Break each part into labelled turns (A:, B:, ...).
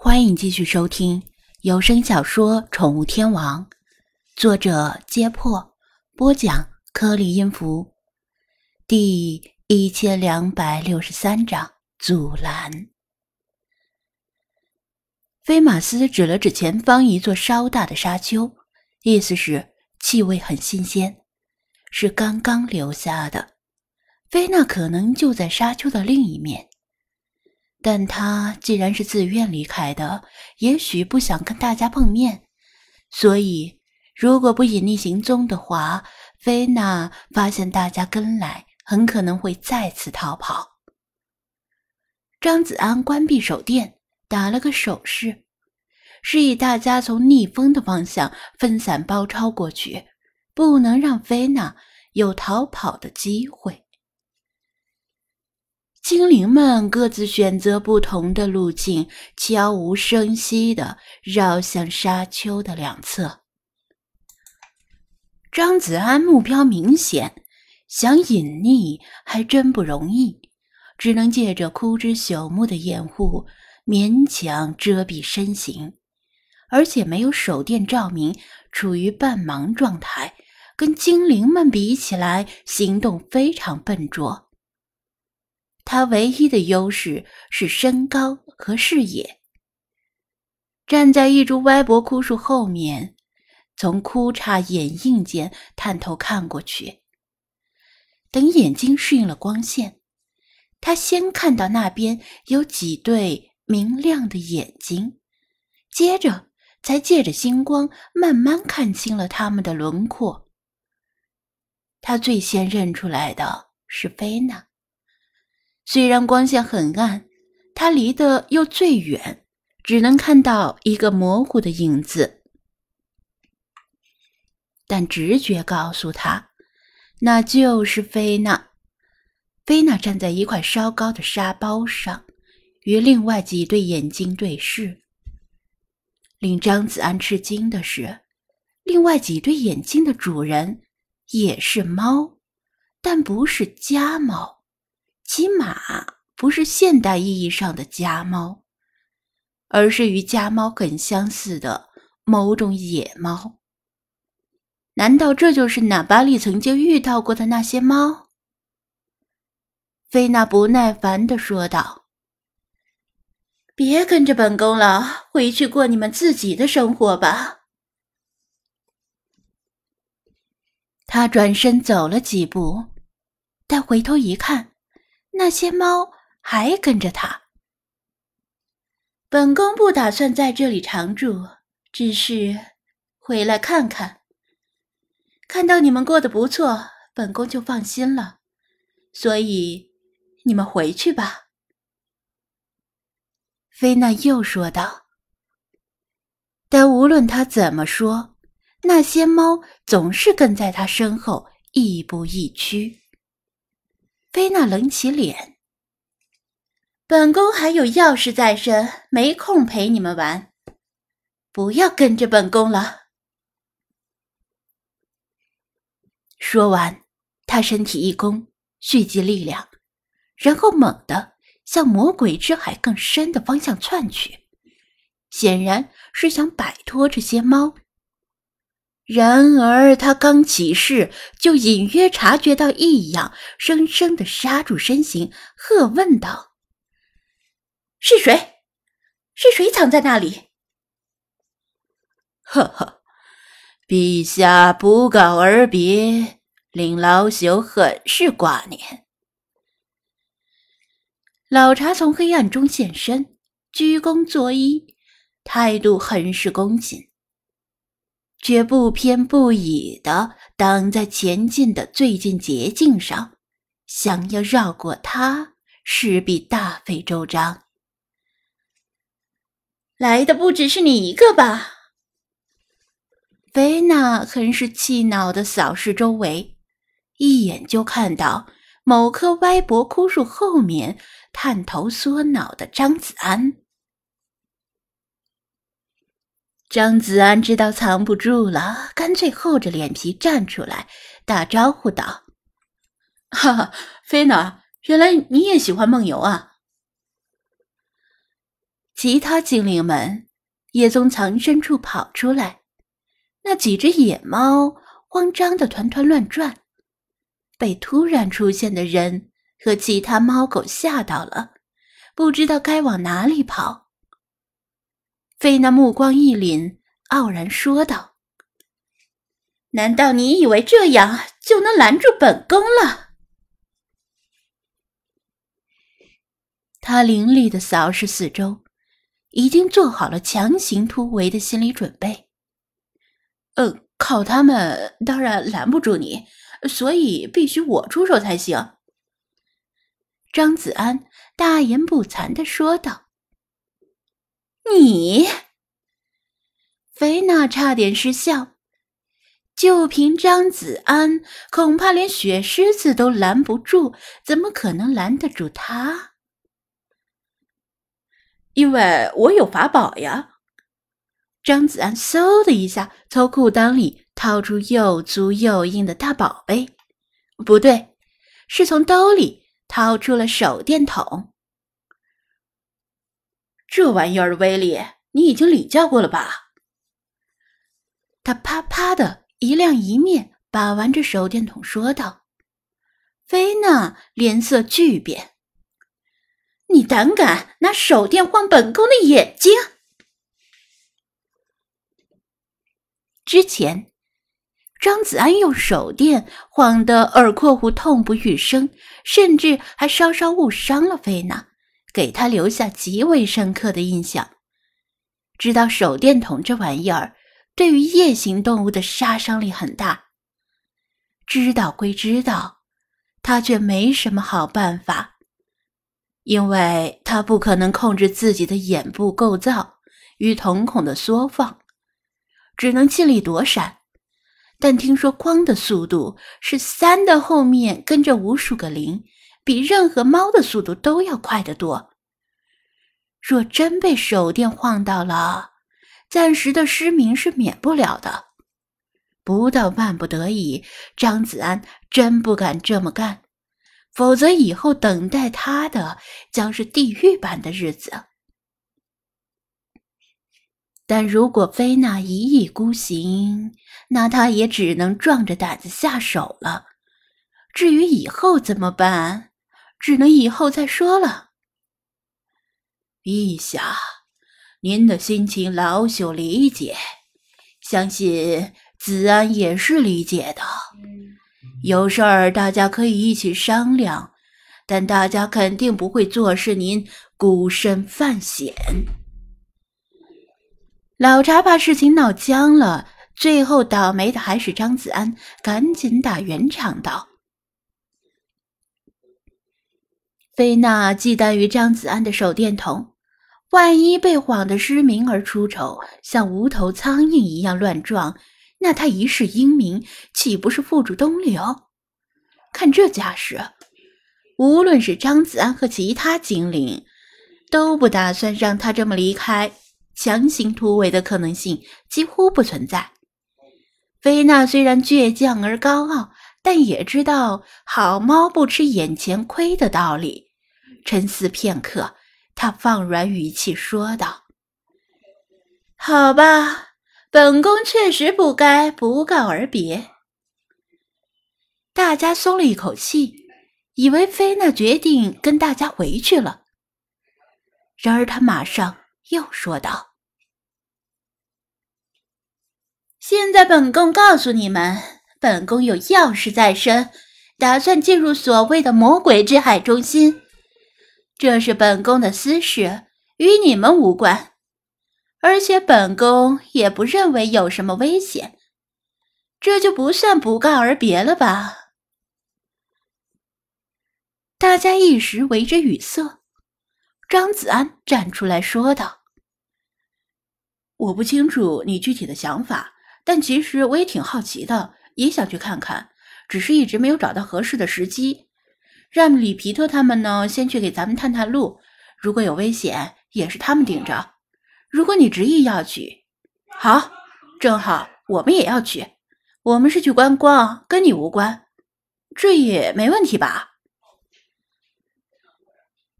A: 欢迎继续收听有声小说《宠物天王》，作者：揭破，播讲：颗粒音符，第一千两百六十三章阻拦。菲马斯指了指前方一座稍大的沙丘，意思是气味很新鲜，是刚刚留下的。菲娜可能就在沙丘的另一面。但他既然是自愿离开的，也许不想跟大家碰面，所以如果不隐匿行踪的话，菲娜发现大家跟来，很可能会再次逃跑。张子安关闭手电，打了个手势，示意大家从逆风的方向分散包抄过去，不能让菲娜有逃跑的机会。精灵们各自选择不同的路径，悄无声息地绕向沙丘的两侧。张子安目标明显，想隐匿还真不容易，只能借着枯枝朽木的掩护勉强遮蔽身形，而且没有手电照明，处于半盲状态，跟精灵们比起来，行动非常笨拙。他唯一的优势是身高和视野。站在一株歪脖枯树后面，从枯杈掩映间探头看过去。等眼睛适应了光线，他先看到那边有几对明亮的眼睛，接着才借着星光慢慢看清了他们的轮廓。他最先认出来的是菲娜。虽然光线很暗，他离得又最远，只能看到一个模糊的影子。但直觉告诉他，那就是菲娜。菲娜站在一块稍高的沙包上，与另外几对眼睛对视。令张子安吃惊的是，另外几对眼睛的主人也是猫，但不是家猫。起码不是现代意义上的家猫，而是与家猫很相似的某种野猫。难道这就是纳巴利曾经遇到过的那些猫？菲娜不耐烦地说道：“别跟着本宫了，回去过你们自己的生活吧。”他转身走了几步，但回头一看。那些猫还跟着他。本宫不打算在这里常住，只是回来看看。看到你们过得不错，本宫就放心了。所以，你们回去吧。”菲娜又说道。但无论他怎么说，那些猫总是跟在他身后，亦步亦趋。菲娜冷起脸。本宫还有要事在身，没空陪你们玩，不要跟着本宫了。说完，他身体一弓，蓄积力量，然后猛地向魔鬼之海更深的方向窜去，显然是想摆脱这些猫。然而，他刚起势，就隐约察觉到异样，生生的刹住身形，喝问道：“是谁？是谁藏在那里？”“
B: 呵呵，陛下不告而别，令老朽很是挂念。”
A: 老茶从黑暗中现身，鞠躬作揖，态度很是恭谨。却不偏不倚的挡在前进的最近捷径上，想要绕过他，势必大费周章。来的不只是你一个吧？菲娜很是气恼的扫视周围，一眼就看到某棵歪脖枯树后面探头缩脑的张子安。张子安知道藏不住了，干脆厚着脸皮站出来，打招呼道：“
C: 哈哈，菲娜，原来你也喜欢梦游啊！”
A: 其他精灵们也从藏身处跑出来。那几只野猫慌张的团团乱转，被突然出现的人和其他猫狗吓到了，不知道该往哪里跑。菲娜目光一凛，傲然说道：“难道你以为这样就能拦住本宫了？”他凌厉的扫视四周，已经做好了强行突围的心理准备。嗯，靠他们当然拦不住你，所以必须我出手才行。”张子安大言不惭的说道。“你？”菲娜差点失笑，就凭张子安，恐怕连雪狮子都拦不住，怎么可能拦得住他？因为我有法宝呀！张子安嗖的一下从裤裆里掏出又粗又硬的大宝贝，不对，是从兜里掏出了手电筒。这玩意儿的威力，你已经领教过了吧？他啪啪的一亮一灭，把玩着手电筒说道：“菲娜脸色巨变。”你胆敢拿手电晃本宫的眼睛？之前，张子安用手电晃得耳廓狐痛不欲生，甚至还稍稍误伤了菲娜，给他留下极为深刻的印象。知道手电筒这玩意儿对于夜行动物的杀伤力很大，知道归知道，他却没什么好办法。因为他不可能控制自己的眼部构造与瞳孔的缩放，只能尽力躲闪。但听说光的速度是三的后面跟着无数个零，比任何猫的速度都要快得多。若真被手电晃到了，暂时的失明是免不了的。不到万不得已，张子安真不敢这么干。否则，以后等待他的将是地狱般的日子。但如果菲娜一意孤行，那他也只能壮着胆子下手了。至于以后怎么办，只能以后再说了。陛下，您的心情老朽理解，相信子安也是理解的。有事儿大家可以一起商量，但大家肯定不会坐视您孤身犯险。老查把事情闹僵了，最后倒霉的还是张子安，赶紧打圆场道：“菲娜忌惮于张子安的手电筒，万一被晃得失明而出丑，像无头苍蝇一样乱撞。”那他一世英名岂不是付诸东流？看这架势，无论是张子安和其他精灵，都不打算让他这么离开，强行突围的可能性几乎不存在。菲娜虽然倔强而高傲，但也知道好猫不吃眼前亏的道理。沉思片刻，他放软语气说道：“好吧。”本宫确实不该不告而别。大家松了一口气，以为菲娜决定跟大家回去了。然而他马上又说道：“现在本宫告诉你们，本宫有要事在身，打算进入所谓的魔鬼之海中心。这是本宫的私事，与你们无关。”而且本宫也不认为有什么危险，这就不算不告而别了吧？大家一时为之语塞。张子安站出来说道：“我不清楚你具体的想法，但其实我也挺好奇的，也想去看看，只是一直没有找到合适的时机。让里皮特他们呢，先去给咱们探探路，如果有危险，也是他们顶着。”如果你执意要去，好，正好我们也要去。我们是去观光，跟你无关，这也没问题吧？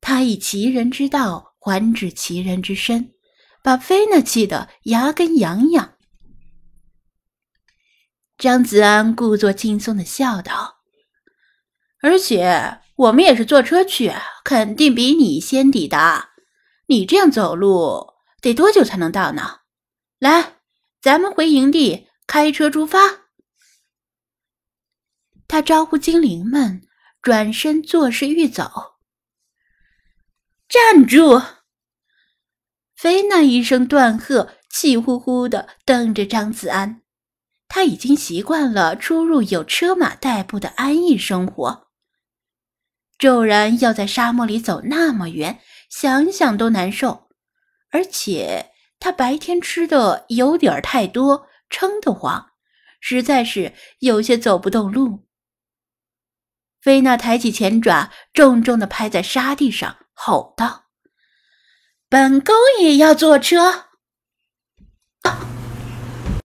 A: 他以其人之道还治其人之身，把菲娜气得牙根痒痒。张子安故作轻松的笑道：“
C: 而且我们也是坐车去，肯定比你先抵达。你这样走路得多久才能到呢？来，咱们回营地，开车出发。”
A: 他招呼精灵们，转身作势欲走。
C: 站住！
A: 菲娜一声断喝，气呼呼的瞪着张子安。他已经习惯了出入有车马代步的安逸生活，骤然要在沙漠里走那么远，想想都难受。而且他白天吃的有点太多，撑得慌，实在是有些走不动路。菲娜抬起前爪，重重的拍在沙地上。吼道：“本宫也要坐车。”